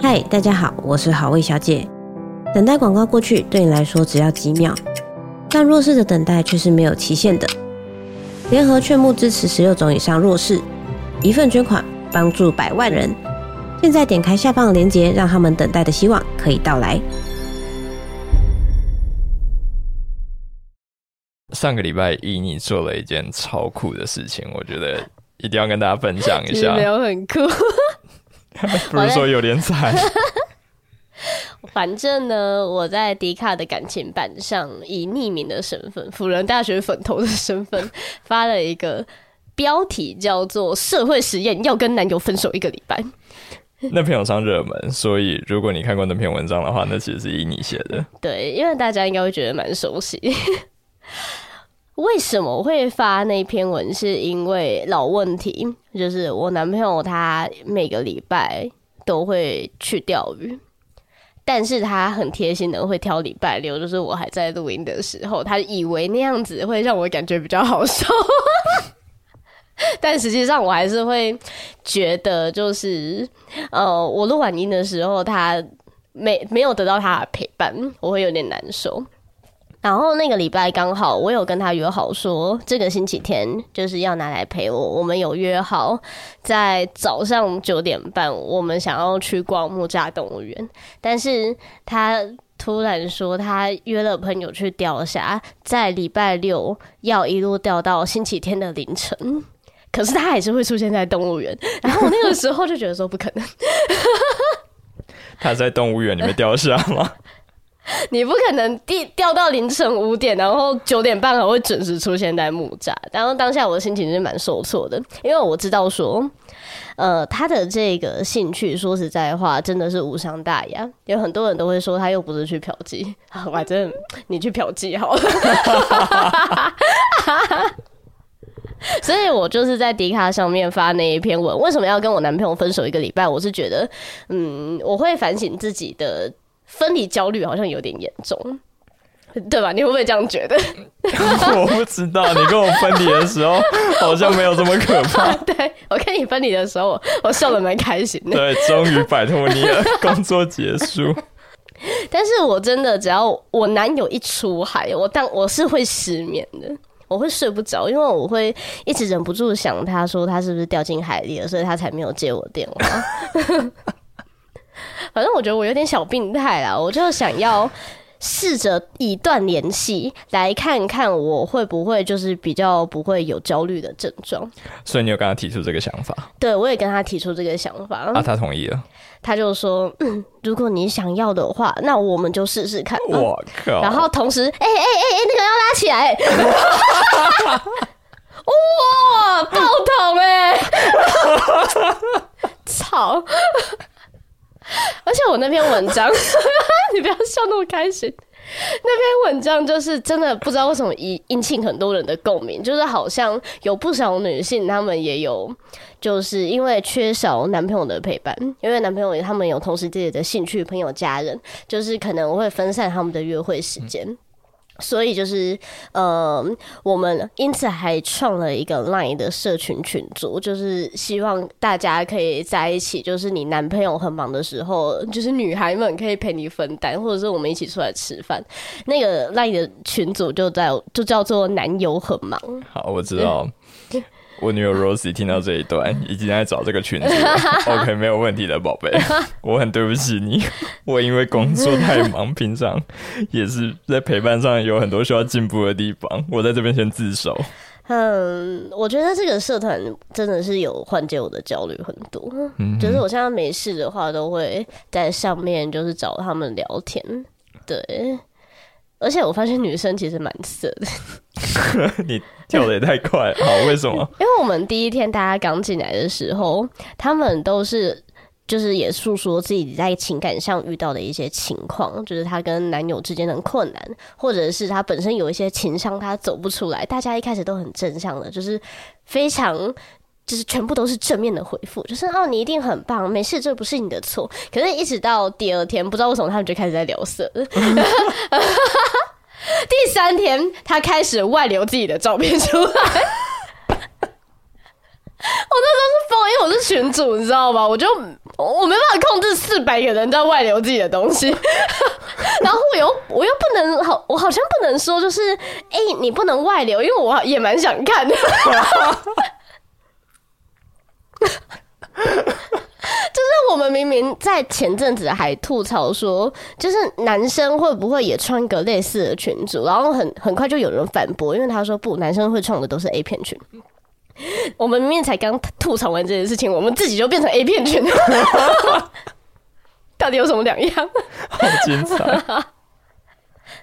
嗨，大家好，我是好味小姐。等待广告过去，对你来说只要几秒，但弱势的等待却是没有期限的。联合劝募支持十六种以上弱势，一份捐款帮助百万人。现在点开下方的链接，让他们等待的希望可以到来。上个礼拜一，你做了一件超酷的事情，我觉得一定要跟大家分享一下。没有很酷，不是说有点惨。反正呢，我在迪卡的感情版上以匿名的身份，辅仁大学粉头的身份发了一个标题，叫做“社会实验要跟男友分手一个礼拜”。那篇文章热门，所以如果你看过那篇文章的话，那其实是以你写的。对，因为大家应该会觉得蛮熟悉。为什么会发那篇文？是因为老问题，就是我男朋友他每个礼拜都会去钓鱼。但是他很贴心的会挑礼拜六，就是我还在录音的时候，他以为那样子会让我感觉比较好受，但实际上我还是会觉得，就是呃，我录完音的时候，他没没有得到他的陪伴，我会有点难受。然后那个礼拜刚好我有跟他约好说，这个星期天就是要拿来陪我。我们有约好在早上九点半，我们想要去逛木栅动物园。但是他突然说他约了朋友去钓虾，在礼拜六要一路钓到星期天的凌晨。可是他还是会出现在动物园。然后我那个时候就觉得说不可能。他在动物园里面钓虾吗？你不可能第掉到凌晨五点，然后九点半还会准时出现在木栅。然后当下我的心情是蛮受挫的，因为我知道说，呃，他的这个兴趣，说实在话，真的是无伤大雅。有很多人都会说，他又不是去嫖妓，我还真的你去嫖妓好了。所以我就是在迪卡上面发那一篇文，为什么要跟我男朋友分手一个礼拜？我是觉得，嗯，我会反省自己的。分离焦虑好像有点严重，对吧？你会不会这样觉得？我不知道，你跟我分离的时候好像没有这么可怕。对，我跟你分离的时候，我笑得蛮开心的。对，终于摆脱你了，工作结束。但是我真的只要我男友一出海，我但我是会失眠的，我会睡不着，因为我会一直忍不住想，他说他是不是掉进海里了，所以他才没有接我电话。反正我觉得我有点小病态啦，我就想要试着以断联系来看看我会不会就是比较不会有焦虑的症状。所以你有跟他提出这个想法？对，我也跟他提出这个想法。啊，他同意了。他就说：“嗯，如果你想要的话，那我们就试试看。”我靠！然后同时，哎哎哎哎，那个要拉起来！哇，爆头哎！操！而且我那篇文章，你不要笑那么开心。那篇文章就是真的不知道为什么引引起很多人的共鸣，就是好像有不少女性，她们也有就是因为缺少男朋友的陪伴，因为男朋友他们有同时自己的兴趣、朋友、家人，就是可能会分散他们的约会时间。所以就是，呃，我们因此还创了一个 Line 的社群群组，就是希望大家可以在一起。就是你男朋友很忙的时候，就是女孩们可以陪你分担，或者是我们一起出来吃饭。那个 Line 的群组就在，就叫做“男友很忙”。好，我知道。我女友 Rosie 听到这一段，已经在找这个群组。OK，没有问题的，宝贝。我很对不起你，我因为工作太忙，平常也是在陪伴上有很多需要进步的地方。我在这边先自首。嗯，我觉得这个社团真的是有缓解我的焦虑很多。嗯，就是我现在没事的话，都会在上面就是找他们聊天。对。而且我发现女生其实蛮色的，你跳的也太快了，好，为什么？因为我们第一天大家刚进来的时候，他们都是就是也诉说自己在情感上遇到的一些情况，就是她跟男友之间的困难，或者是她本身有一些情商她走不出来。大家一开始都很正向的，就是非常。就是全部都是正面的回复，就是哦，你一定很棒，没事，这不是你的错。可是，一直到第二天，不知道为什么他们就开始在聊色。第三天，他开始外流自己的照片出来，我那时候是疯因为我是群主，你知道吗？我就我没办法控制四百个人在外流自己的东西，然后我又我又不能好，我好像不能说就是哎、欸，你不能外流，因为我也蛮想看的。就是我们明明在前阵子还吐槽说，就是男生会不会也穿个类似的群组，然后很很快就有人反驳，因为他说不，男生会穿的都是 A 片群。我们明明才刚吐槽完这件事情，我们自己就变成 A 片群，到底有什么两样？好精彩！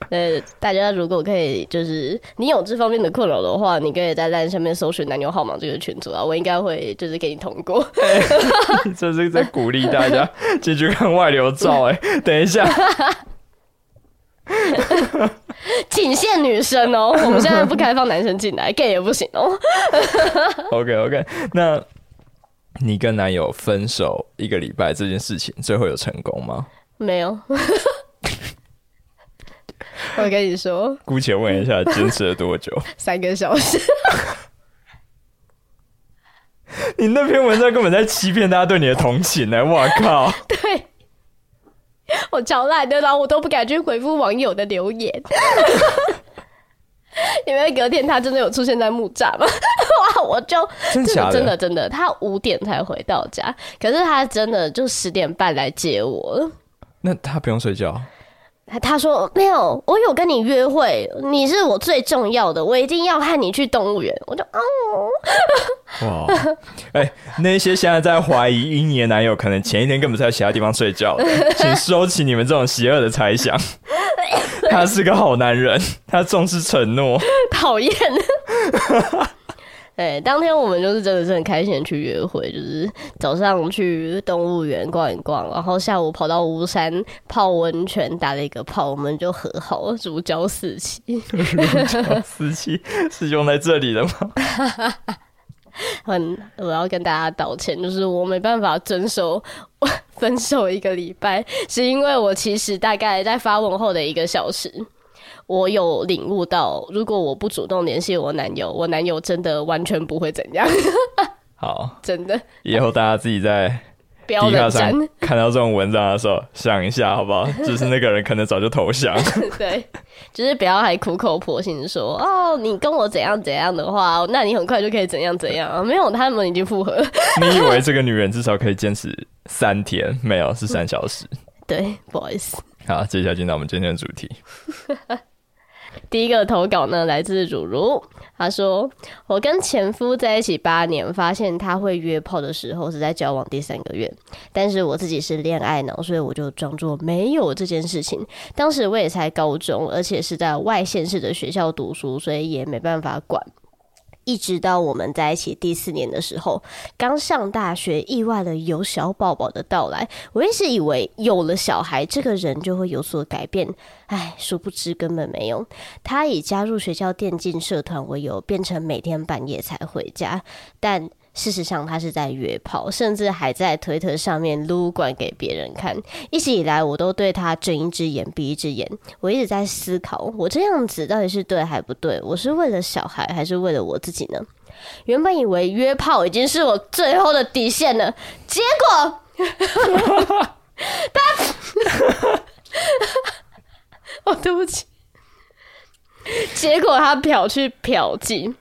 呃，大家如果可以，就是你有这方面的困扰的话，你可以在 LINE 上面搜寻男友号码这个群组啊，我应该会就是给你通过。欸、这是在鼓励大家进去看外流照，欸。哎，等一下，仅限女生哦，我们现在不开放男生进来，gay 也不行哦。OK OK，那你跟男友分手一个礼拜这件事情，最后有成功吗？没有。我跟你说，姑且问一下，坚持了多久？三个小时。你那篇文章根本在欺骗大家对你的同情呢！我靠！对，我超懒的，然后我都不敢去回复网友的留言。因为隔天他真的有出现在木栅嘛？哇！我就真的真的真的，他五点才回到家，可是他真的就十点半来接我。那他不用睡觉？他说没有，我有跟你约会，你是我最重要的，我一定要和你去动物园。我就哦，哇，哎、欸，那些现在在怀疑英年男友可能前一天根本在其他地方睡觉，请收起你们这种邪恶的猜想。他是个好男人，他重视承诺。讨厌。对，当天我们就是真的是很开心的去约会，就是早上去动物园逛一逛，然后下午跑到巫山泡温泉，打了一个泡，我们就和好，如胶似漆。如胶似漆是用在这里的吗？很，我要跟大家道歉，就是我没办法遵守分手一个礼拜，是因为我其实大概在发文后的一个小时。我有领悟到，如果我不主动联系我男友，我男友真的完全不会怎样。好，真的。以后大家自己在看到这种文章的时候，想一下好不好？就是那个人可能早就投降。对，就是不要还苦口婆心说哦，你跟我怎样怎样的话，那你很快就可以怎样怎样。没有，他们已经复合。你以为这个女人至少可以坚持三天？没有，是三小时。对，不好意思。好，接下来进到我们今天的主题。第一个投稿呢，来自如如，他说：“我跟前夫在一起八年，发现他会约炮的时候是在交往第三个月，但是我自己是恋爱脑，所以我就装作没有这件事情。当时我也才高中，而且是在外县市的学校读书，所以也没办法管。”一直到我们在一起第四年的时候，刚上大学，意外的有小宝宝的到来。我一直以为有了小孩，这个人就会有所改变。唉，殊不知根本没有。他以加入学校电竞社团为由，变成每天半夜才回家。但事实上，他是在约炮，甚至还在推特上面撸管给别人看。一直以来，我都对他睁一只眼闭一只眼。我一直在思考，我这样子到底是对还不对？我是为了小孩，还是为了我自己呢？原本以为约炮已经是我最后的底线了，结果，他，哦，对不起，结果他嫖去嫖妓。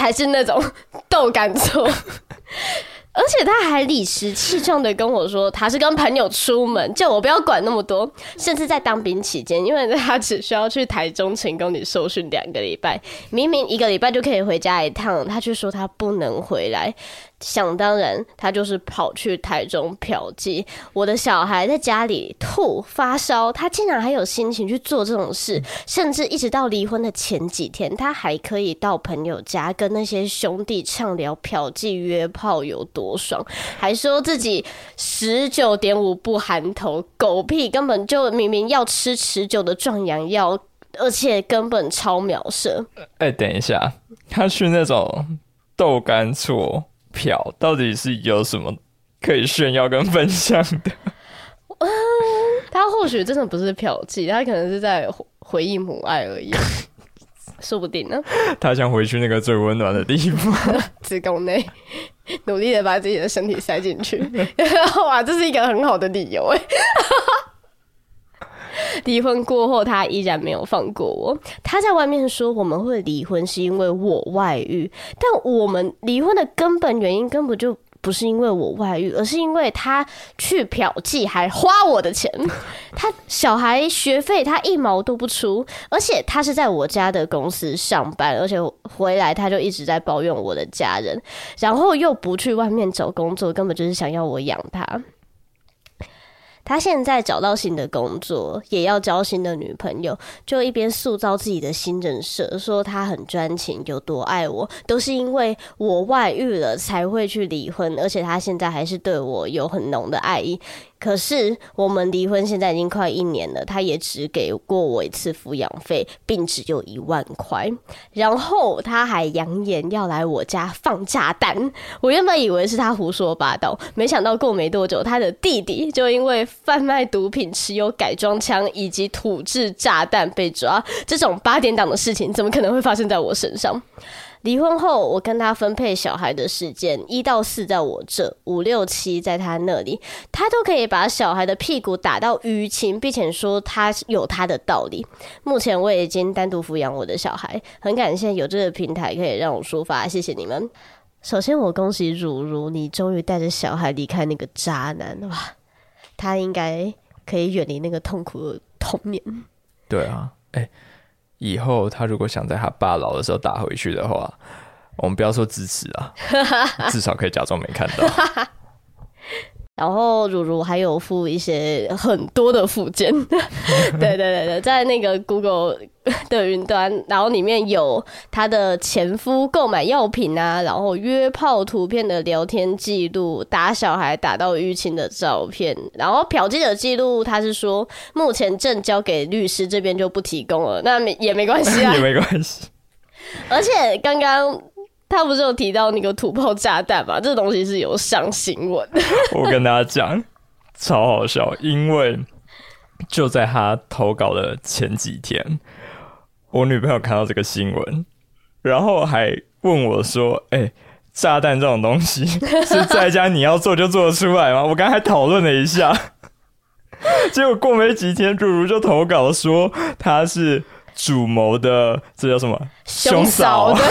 还是那种豆干错，而且他还理直气壮的跟我说，他是跟朋友出门，叫我不要管那么多。甚至在当兵期间，因为他只需要去台中成功里受训两个礼拜，明明一个礼拜就可以回家一趟，他却说他不能回来。想当然，他就是跑去台中嫖妓。我的小孩在家里吐发烧，他竟然还有心情去做这种事，甚至一直到离婚的前几天，他还可以到朋友家跟那些兄弟畅聊嫖妓约炮有多爽，还说自己十九点五不含头，狗屁，根本就明明要吃持久的壮阳药，而且根本超秒射。哎、等一下，他去那种豆干厝。嫖到底是有什么可以炫耀跟分享的？嗯，他或许真的不是嫖妓，他可能是在回忆母爱而已，说不定呢。他想回去那个最温暖的地方，子宫内。努力的把自己的身体塞进去。哇，这是一个很好的理由哎。离婚过后，他依然没有放过我。他在外面说我们会离婚是因为我外遇，但我们离婚的根本原因根本就不是因为我外遇，而是因为他去嫖妓还花我的钱。他小孩学费他一毛都不出，而且他是在我家的公司上班，而且回来他就一直在抱怨我的家人，然后又不去外面找工作，根本就是想要我养他。他现在找到新的工作，也要交新的女朋友，就一边塑造自己的新人设，说他很专情，有多爱我，都是因为我外遇了才会去离婚，而且他现在还是对我有很浓的爱意。可是我们离婚现在已经快一年了，他也只给过我一次抚养费，并只有一万块。然后他还扬言要来我家放炸弹，我原本以为是他胡说八道，没想到过没多久，他的弟弟就因为贩卖毒品、持有改装枪以及土制炸弹被抓。这种八点档的事情，怎么可能会发生在我身上？离婚后，我跟他分配小孩的时间，一到四在我这，五六七在他那里，他都可以把小孩的屁股打到淤青，并且说他有他的道理。目前我已经单独抚养我的小孩，很感谢有这个平台可以让我抒发，谢谢你们。首先，我恭喜如如，你终于带着小孩离开那个渣男，哇，他应该可以远离那个痛苦的童年。对啊，哎、以后他如果想在他爸老的时候打回去的话，我们不要说支持啊，至少可以假装没看到。然后如如还有附一些很多的附件，对对对对，在那个 Google 的云端，然后里面有他的前夫购买药品啊，然后约炮图片的聊天记录，打小孩打到淤青的照片，然后嫖妓的记录，他是说目前正交给律师这边就不提供了，那没也没关系啊，也没关系。而且刚刚。他不是有提到那个土炮炸弹吗？这东西是有上新闻。我跟大家讲，超好笑，因为就在他投稿的前几天，我女朋友看到这个新闻，然后还问我说：“哎、欸，炸弹这种东西是在家你要做就做得出来吗？”我刚才还讨论了一下，结果过没几天，如如就投稿说他是主谋的，这叫什么？凶手。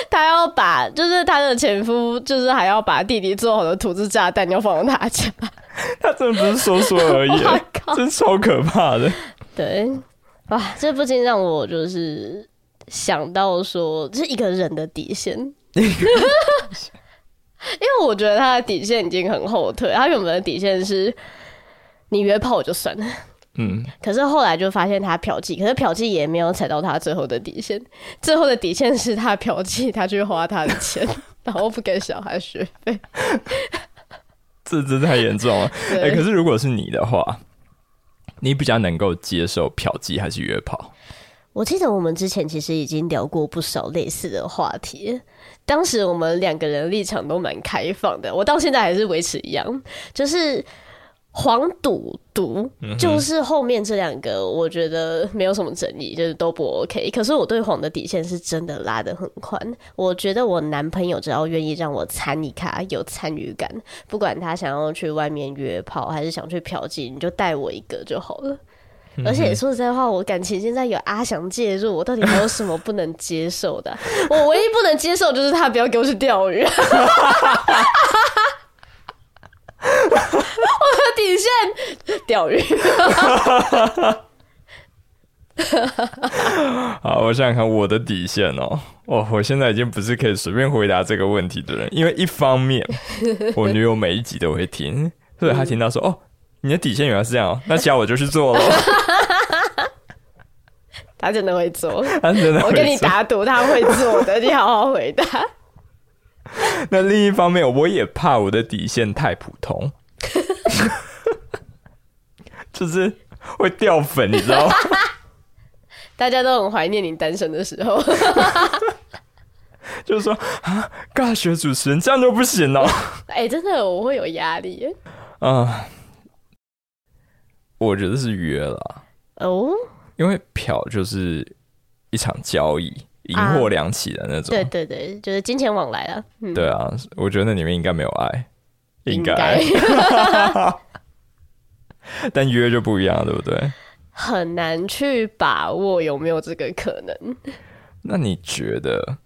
他要把，就是他的前夫，就是还要把弟弟做好的土制炸弹要放到他家。他真的不是说说而已，真超可怕的。对，哇，这不禁让我就是想到说，这是一个人的底线。因为我觉得他的底线已经很后退，他原本的底线是你约炮我就算了。嗯，可是后来就发现他嫖妓，可是嫖妓也没有踩到他最后的底线。最后的底线是他嫖妓，他去花他的钱，然后不给小孩学费。这这太严重了。哎、欸，可是如果是你的话，你比较能够接受嫖妓还是约炮？我记得我们之前其实已经聊过不少类似的话题，当时我们两个人立场都蛮开放的，我到现在还是维持一样，就是。黄赌毒就是后面这两个，我觉得没有什么争议，就是都不 OK。可是我对黄的底线是真的拉得很宽。我觉得我男朋友只要愿意让我参与卡有参与感，不管他想要去外面约炮还是想去嫖妓，你就带我一个就好了。而且说实在话，我感情现在有阿翔介入，我到底还有什么不能接受的？我唯一不能接受就是他不要给我去钓鱼。我的底线，钓鱼。好，我想想看我的底线哦。哦，我现在已经不是可以随便回答这个问题的人，因为一方面 我女友每一集都会听，所以她听到说：“哦，你的底线原来是这样哦。”那其他我就去做了。他真的会做，他真的我跟你打赌，他会做的。你好好回答。那另一方面，我也怕我的底线太普通，就是会掉粉，你知道吗？大家都很怀念你单身的时候，就是说啊，尬学主持人这样都不行哦。哎、欸，真的我会有压力啊、呃。我觉得是约了哦，因为嫖就是一场交易。一银货两起的那种。对对对，就是金钱往来了。嗯、对啊，我觉得那里面应该没有爱，应该。但约就不一样，对不对？很难去把握有没有这个可能。那你觉得，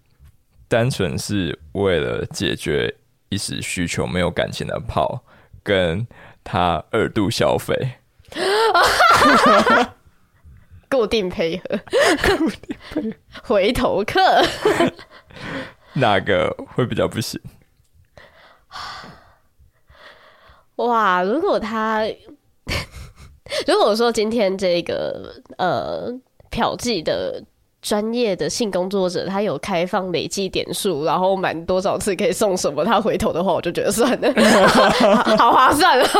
单纯是为了解决一时需求、没有感情的炮，跟他二度消费，固定配合，固定配合，回头客，哪个会比较不行？哇，如果他。如果说今天这个呃嫖妓的专业的性工作者，他有开放累计点数，然后满多少次可以送什么，他回头的话，我就觉得算了，好划算了。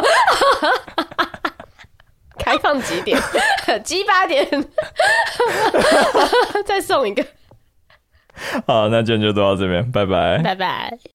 开放几点？七八点，再送一个。好，那今天就到这边，拜拜，拜拜。